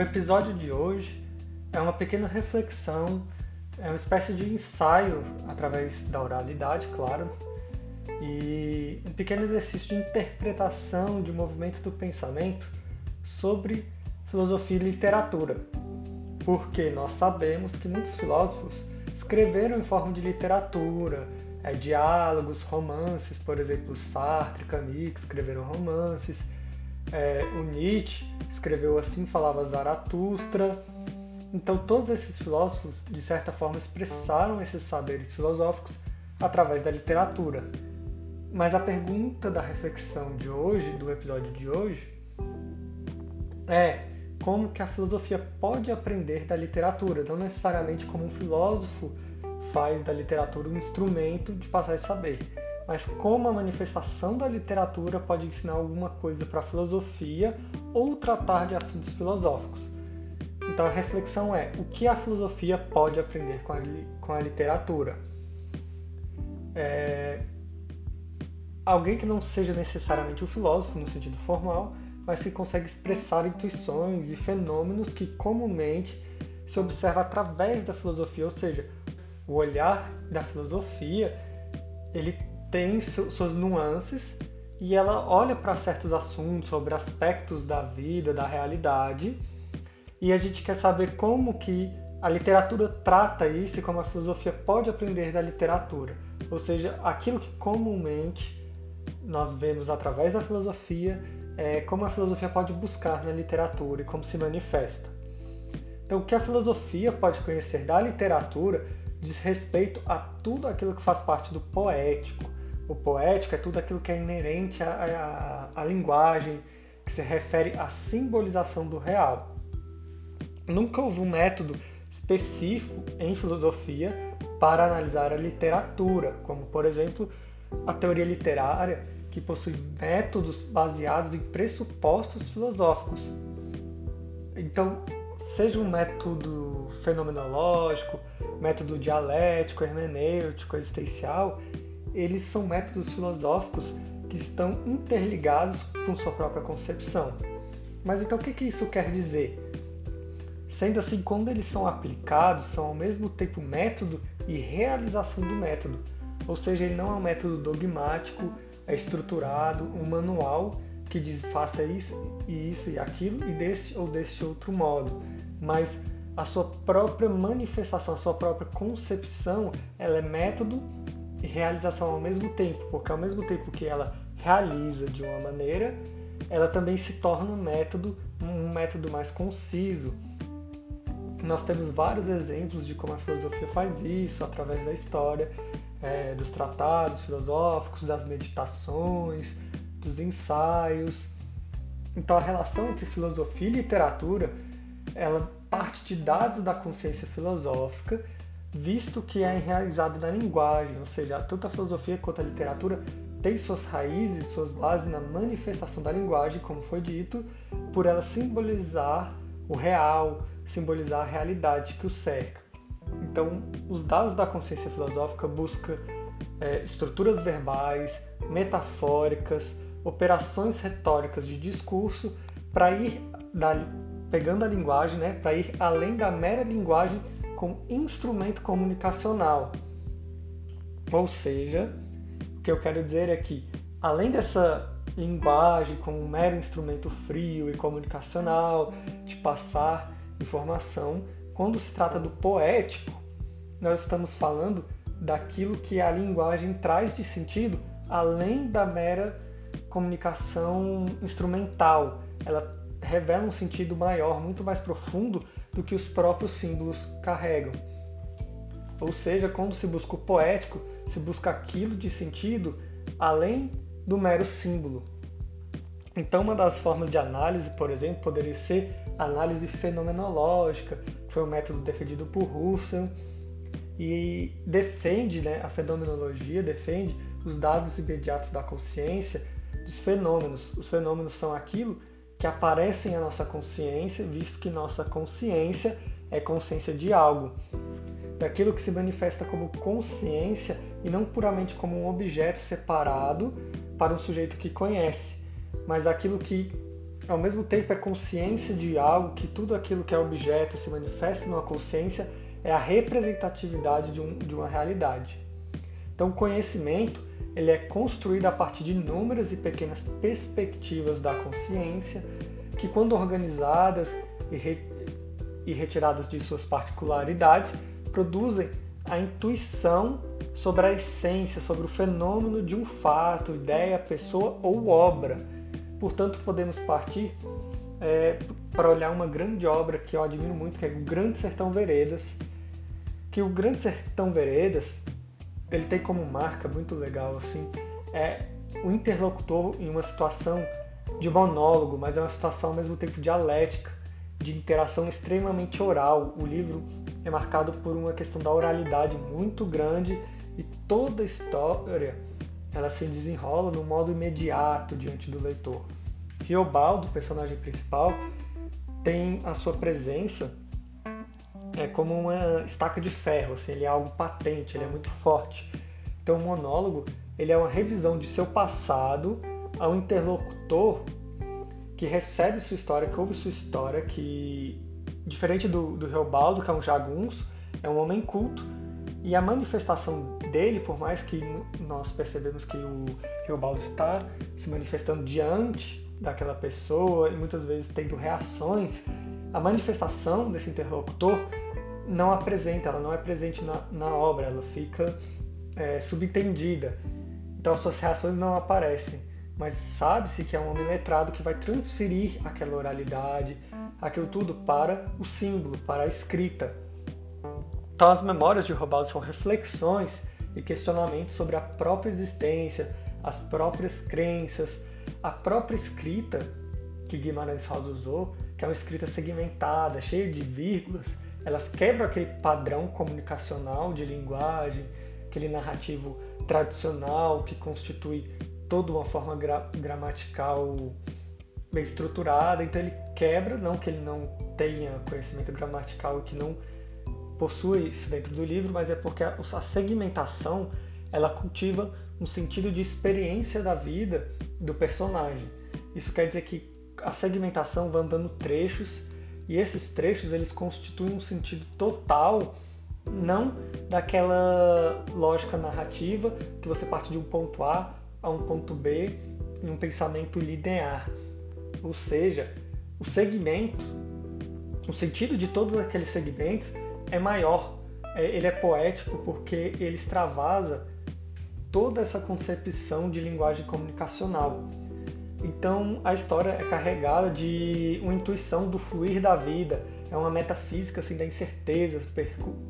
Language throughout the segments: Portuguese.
O episódio de hoje é uma pequena reflexão, é uma espécie de ensaio através da oralidade, claro, e um pequeno exercício de interpretação de movimento do pensamento sobre filosofia e literatura. Porque nós sabemos que muitos filósofos escreveram em forma de literatura, é, diálogos, romances, por exemplo, Sartre, Camus escreveram romances, é, o Nietzsche escreveu assim, falava Zaratustra. Então, todos esses filósofos, de certa forma, expressaram esses saberes filosóficos através da literatura. Mas a pergunta da reflexão de hoje, do episódio de hoje, é como que a filosofia pode aprender da literatura, não necessariamente como um filósofo faz da literatura um instrumento de passar esse saber, mas como a manifestação da literatura pode ensinar alguma coisa para a filosofia ou tratar de assuntos filosóficos. Então a reflexão é: o que a filosofia pode aprender com a, com a literatura? É... Alguém que não seja necessariamente um filósofo no sentido formal, mas que consegue expressar intuições e fenômenos que comumente se observa através da filosofia, ou seja, o olhar da filosofia ele tem suas nuances e ela olha para certos assuntos, sobre aspectos da vida, da realidade, e a gente quer saber como que a literatura trata isso e como a filosofia pode aprender da literatura. Ou seja, aquilo que comumente nós vemos através da filosofia, é como a filosofia pode buscar na literatura e como se manifesta. Então, o que a filosofia pode conhecer da literatura diz respeito a tudo aquilo que faz parte do poético, o poético é tudo aquilo que é inerente à, à, à linguagem, que se refere à simbolização do real. Nunca houve um método específico em filosofia para analisar a literatura, como por exemplo a teoria literária, que possui métodos baseados em pressupostos filosóficos. Então, seja um método fenomenológico, método dialético, hermenêutico, existencial, eles são métodos filosóficos que estão interligados com sua própria concepção. Mas então o que, que isso quer dizer? Sendo assim, quando eles são aplicados, são ao mesmo tempo método e realização do método. Ou seja, ele não é um método dogmático, é estruturado, um manual que diz faça isso e isso e aquilo e desse ou deste outro modo. Mas a sua própria manifestação, a sua própria concepção, ela é método e realização ao mesmo tempo, porque ao mesmo tempo que ela realiza de uma maneira, ela também se torna um método, um método mais conciso. Nós temos vários exemplos de como a filosofia faz isso através da história, é, dos tratados filosóficos, das meditações, dos ensaios. Então a relação entre filosofia e literatura, ela parte de dados da consciência filosófica visto que é enraizado na linguagem, ou seja, tanto a filosofia quanto a literatura tem suas raízes, suas bases na manifestação da linguagem, como foi dito, por ela simbolizar o real, simbolizar a realidade que o cerca. Então, os dados da consciência filosófica buscam é, estruturas verbais, metafóricas, operações retóricas de discurso para ir da, pegando a linguagem, né, para ir além da mera linguagem como instrumento comunicacional. Ou seja, o que eu quero dizer é que, além dessa linguagem como um mero instrumento frio e comunicacional de passar informação, quando se trata do poético, nós estamos falando daquilo que a linguagem traz de sentido além da mera comunicação instrumental. Ela revela um sentido maior, muito mais profundo do que os próprios símbolos carregam. Ou seja, quando se busca o poético, se busca aquilo de sentido além do mero símbolo. Então, uma das formas de análise, por exemplo, poderia ser a análise fenomenológica, que foi um método defendido por Russell e defende, né, a fenomenologia defende os dados imediatos da consciência dos fenômenos. Os fenômenos são aquilo que aparecem à nossa consciência, visto que nossa consciência é consciência de algo, daquilo que se manifesta como consciência e não puramente como um objeto separado para um sujeito que conhece, mas aquilo que ao mesmo tempo é consciência de algo que tudo aquilo que é objeto se manifesta numa consciência é a representatividade de, um, de uma realidade. Então, o conhecimento ele é construído a partir de inúmeras e pequenas perspectivas da consciência que, quando organizadas e, re, e retiradas de suas particularidades, produzem a intuição sobre a essência, sobre o fenômeno de um fato, ideia, pessoa ou obra. Portanto, podemos partir é, para olhar uma grande obra que eu admiro muito, que é o Grande Sertão Veredas. Que o Grande Sertão Veredas ele tem como marca muito legal assim é o interlocutor em uma situação de monólogo, mas é uma situação ao mesmo tempo dialética, de interação extremamente oral. O livro é marcado por uma questão da oralidade muito grande e toda a história ela se desenrola no modo imediato diante do leitor. Riobaldo, personagem principal, tem a sua presença é como uma estaca de ferro, assim, ele é algo patente, ele é muito forte. Então o monólogo ele é uma revisão de seu passado ao interlocutor que recebe sua história, que ouve sua história, que diferente do, do Reobaldo, que é um jagunço, é um homem culto, e a manifestação dele, por mais que nós percebemos que o Reobaldo está se manifestando diante daquela pessoa e muitas vezes tendo reações, a manifestação desse interlocutor não apresenta, ela não é presente na, na obra, ela fica é, subentendida. Então as suas reações não aparecem, mas sabe-se que é um homem letrado que vai transferir aquela oralidade, aquilo tudo para o símbolo, para a escrita. Então as memórias de Robaldo são reflexões e questionamentos sobre a própria existência, as próprias crenças, a própria escrita que Guimarães Rosa usou, que é uma escrita segmentada, cheia de vírgulas, elas quebram aquele padrão comunicacional de linguagem, aquele narrativo tradicional que constitui toda uma forma gra gramatical bem estruturada. Então ele quebra, não que ele não tenha conhecimento gramatical e que não possui isso dentro do livro, mas é porque a, a segmentação ela cultiva um sentido de experiência da vida do personagem. Isso quer dizer que a segmentação vai dando trechos e esses trechos eles constituem um sentido total, não daquela lógica narrativa que você parte de um ponto A a um ponto B em um pensamento linear. Ou seja, o segmento, o sentido de todos aqueles segmentos é maior. É, ele é poético porque ele extravasa toda essa concepção de linguagem comunicacional. Então a história é carregada de uma intuição do fluir da vida, é uma metafísica assim, da incerteza,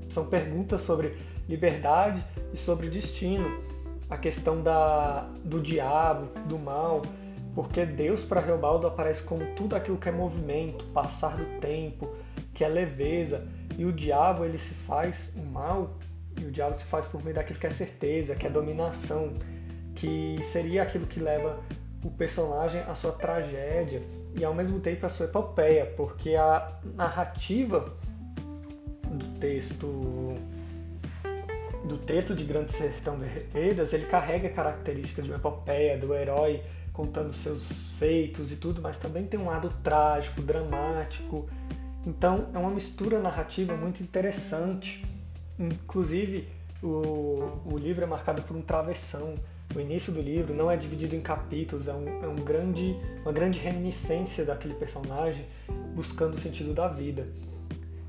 são perguntas sobre liberdade e sobre destino, a questão da, do diabo, do mal, porque Deus para Reobaldo aparece como tudo aquilo que é movimento, passar do tempo, que é leveza, e o diabo ele se faz o mal, e o diabo se faz por meio daquilo que é certeza, que é dominação, que seria aquilo que leva o personagem a sua tragédia e ao mesmo tempo a sua epopeia, porque a narrativa do texto do texto de Grande Sertão Veredas, ele carrega características de uma epopeia, do herói contando seus feitos e tudo, mas também tem um lado trágico, dramático. Então é uma mistura narrativa muito interessante. Inclusive, o, o livro é marcado por um travessão o início do livro não é dividido em capítulos, é, um, é um grande, uma grande reminiscência daquele personagem buscando o sentido da vida.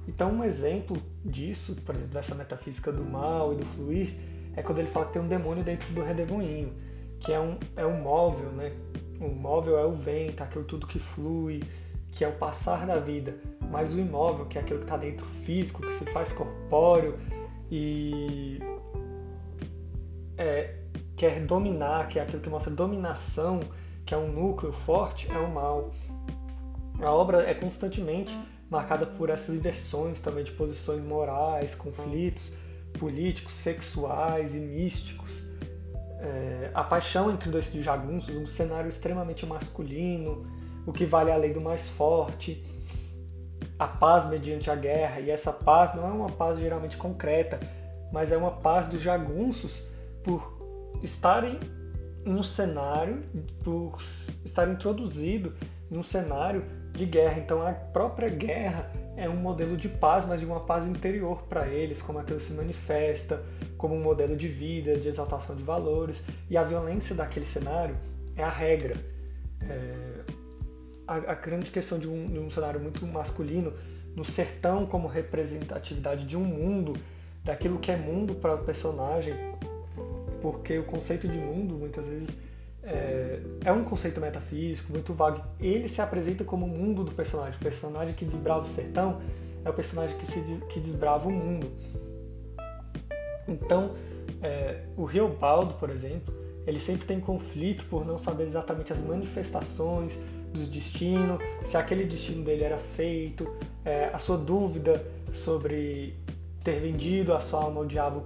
Então, um exemplo disso, por exemplo, dessa metafísica do mal e do fluir, é quando ele fala que tem um demônio dentro do redemoinho, que é um, é um móvel, né? O móvel é o vento, aquilo tudo que flui, que é o passar da vida. Mas o imóvel, que é aquilo que está dentro físico, que se faz corpóreo e é, quer dominar, que é aquilo que mostra dominação, que é um núcleo forte, é o mal. A obra é constantemente marcada por essas inversões também de posições morais, conflitos políticos, sexuais e místicos. É, a paixão entre dois jagunços, um cenário extremamente masculino, o que vale a lei do mais forte, a paz mediante a guerra, e essa paz não é uma paz geralmente concreta, mas é uma paz dos jagunços por estarem em um cenário, por estar introduzido em um cenário de guerra. Então a própria guerra é um modelo de paz, mas de uma paz interior para eles, como aquilo se manifesta, como um modelo de vida, de exaltação de valores. E a violência daquele cenário é a regra. É, a, a, grande questão de um, de um cenário muito masculino, no sertão como representatividade de um mundo, daquilo que é mundo para o personagem, porque o conceito de mundo muitas vezes é, é, um conceito metafísico muito vago. Ele se apresenta como o mundo do personagem. O personagem que desbrava o sertão é o personagem que, se, que desbrava o mundo. Então, é, o Riobaldo, por exemplo, ele sempre tem conflito por não saber exatamente as manifestações do destino, se aquele destino dele era feito, é, a sua dúvida sobre ter vendido a sua alma ao diabo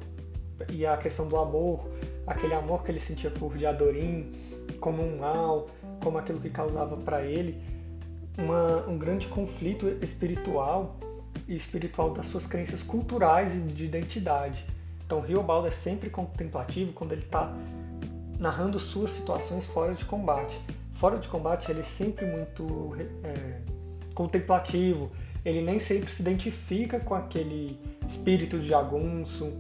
e a questão do amor, aquele amor que ele sentia por Diadorim como um mal, como aquilo que causava para ele uma, um grande conflito espiritual e espiritual das suas crenças culturais e de identidade. Então, Riobaldo é sempre contemplativo quando ele está narrando suas situações fora de combate. Fora de combate, ele é sempre muito é, contemplativo, ele nem sempre se identifica com aquele espírito de jagunço,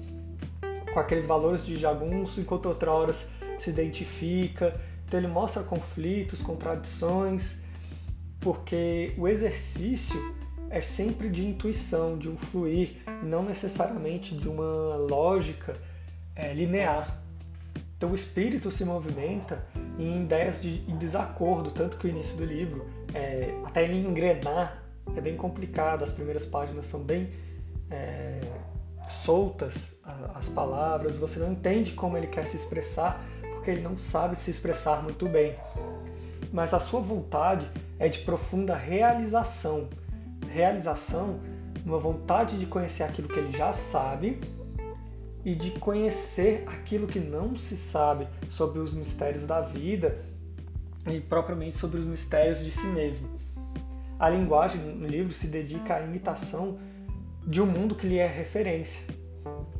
com aqueles valores de jagunço, enquanto outra hora se identifica. Então ele mostra conflitos, contradições, porque o exercício é sempre de intuição, de um fluir, não necessariamente de uma lógica é, linear. Então o espírito se movimenta em ideias de em desacordo, tanto que o início do livro, é, até ele engrenar, é bem complicado, as primeiras páginas são bem é, soltas as palavras, você não entende como ele quer se expressar, porque ele não sabe se expressar muito bem. Mas a sua vontade é de profunda realização. Realização, uma vontade de conhecer aquilo que ele já sabe e de conhecer aquilo que não se sabe sobre os mistérios da vida e propriamente sobre os mistérios de si mesmo. A linguagem no livro se dedica à imitação de um mundo que lhe é referência.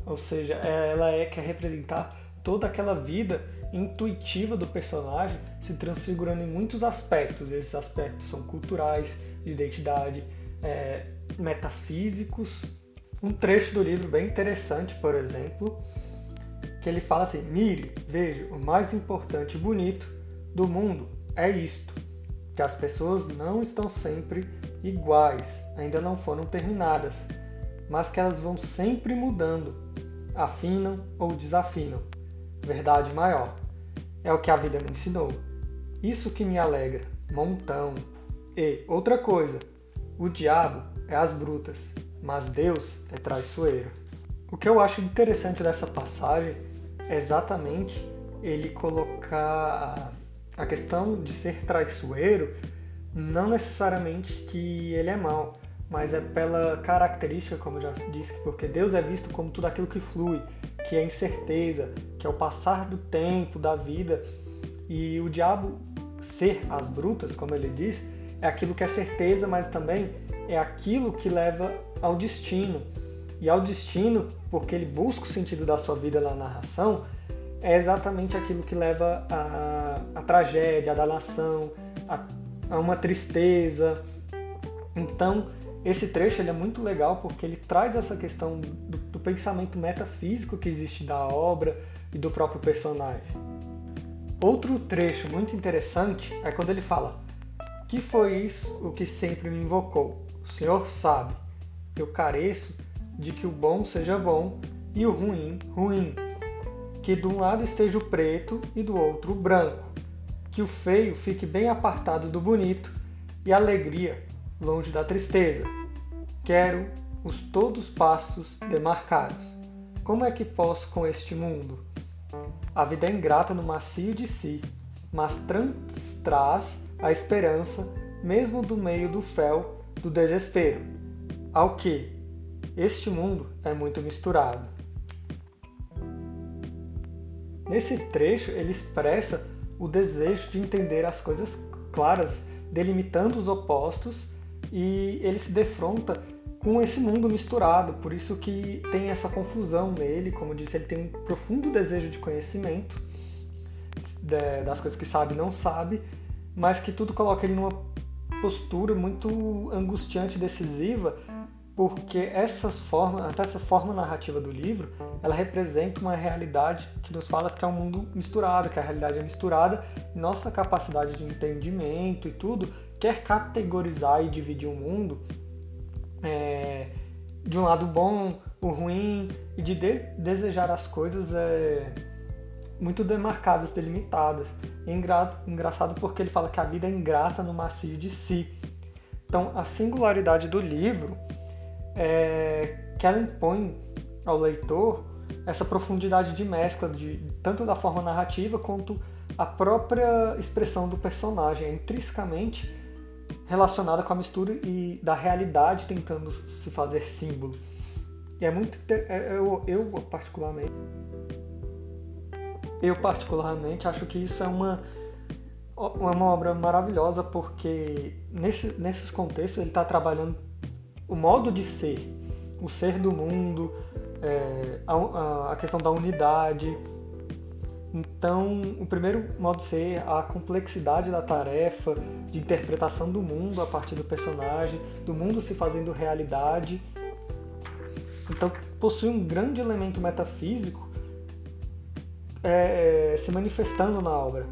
Ou seja, ela é quer representar toda aquela vida intuitiva do personagem se transfigurando em muitos aspectos. Esses aspectos são culturais, de identidade, é, metafísicos. Um trecho do livro bem interessante, por exemplo, que ele fala assim: Mire, veja, o mais importante e bonito do mundo é isto, que as pessoas não estão sempre iguais, ainda não foram terminadas mas que elas vão sempre mudando, afinam ou desafinam. Verdade maior. É o que a vida me ensinou. Isso que me alegra, montão. E outra coisa, o diabo é as brutas, mas Deus é traiçoeiro. O que eu acho interessante dessa passagem é exatamente ele colocar a questão de ser traiçoeiro, não necessariamente que ele é mau, mas é pela característica, como eu já disse, porque Deus é visto como tudo aquilo que flui, que é incerteza, que é o passar do tempo, da vida. E o diabo ser as brutas, como ele diz, é aquilo que é certeza, mas também é aquilo que leva ao destino. E ao destino, porque ele busca o sentido da sua vida na narração, é exatamente aquilo que leva à, tragédia, à danação, a, a uma tristeza. Então, esse trecho ele é muito legal porque ele traz essa questão do, do pensamento metafísico que existe da obra e do próprio personagem. Outro trecho muito interessante é quando ele fala: Que foi isso o que sempre me invocou? O Senhor sabe, eu careço de que o bom seja bom e o ruim, ruim. Que de um lado esteja o preto e do outro o branco. Que o feio fique bem apartado do bonito e a alegria longe da tristeza. Quero os todos pastos demarcados. Como é que posso com este mundo? A vida é ingrata no macio de si, mas traz a esperança, mesmo do meio do fel do desespero. Ao que? Este mundo é muito misturado. Nesse trecho, ele expressa o desejo de entender as coisas claras, delimitando os opostos e ele se defronta com esse mundo misturado, por isso que tem essa confusão nele, como disse, ele tem um profundo desejo de conhecimento, das coisas que sabe não sabe, mas que tudo coloca ele numa postura muito angustiante, decisiva, porque essas formas, até essa forma narrativa do livro, ela representa uma realidade que nos fala que é um mundo misturado, que a realidade é misturada, e nossa capacidade de entendimento e tudo quer categorizar e dividir o mundo é, de um lado bom, o ruim, e de, de desejar as coisas é, muito demarcadas, delimitadas. É engraçado porque ele fala que a vida é ingrata no macio de si. Então, a singularidade do livro é que ela impõe ao leitor essa profundidade de mescla, de, tanto da forma narrativa quanto a própria expressão do personagem, é intrinsecamente relacionada com a mistura e da realidade tentando se fazer símbolo. E é muito é, eu, eu particularmente eu particularmente acho que isso é uma uma obra maravilhosa porque nesse, nesses contextos ele está trabalhando o modo de ser, o ser do mundo, é, a, a, questão da unidade. Então, o primeiro modo de ser, a complexidade da tarefa, de interpretação do mundo a partir do personagem, do mundo se fazendo realidade. Então, possui um grande elemento metafísico é, é se manifestando na obra.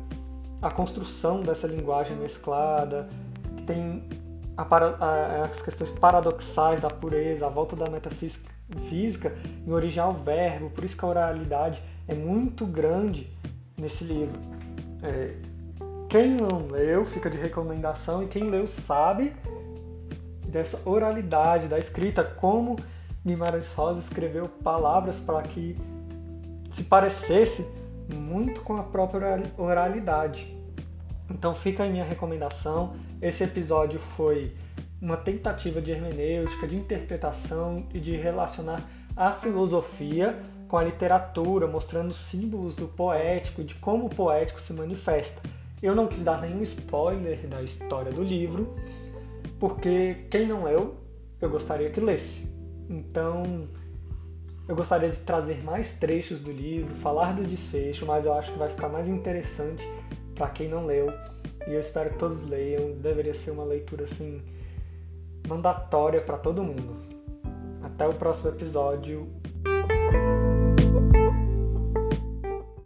A construção dessa linguagem mesclada, que tem a, a, as questões paradoxais da pureza, a volta da metafísica física em origem ao verbo, por isso que a oralidade é muito grande nesse livro. É, quem não leu, fica de recomendação, e quem leu sabe dessa oralidade da escrita, como Guimarães Rosa escreveu palavras para que se parecesse muito com a própria oralidade. Então fica a minha recomendação. Esse episódio foi uma tentativa de hermenêutica, de interpretação e de relacionar a filosofia com a literatura, mostrando símbolos do poético e de como o poético se manifesta. Eu não quis dar nenhum spoiler da história do livro, porque quem não leu, eu gostaria que lesse. Então, eu gostaria de trazer mais trechos do livro, falar do desfecho, mas eu acho que vai ficar mais interessante para quem não leu. E eu espero que todos leiam. Deveria ser uma leitura assim mandatória para todo mundo. Até o próximo episódio.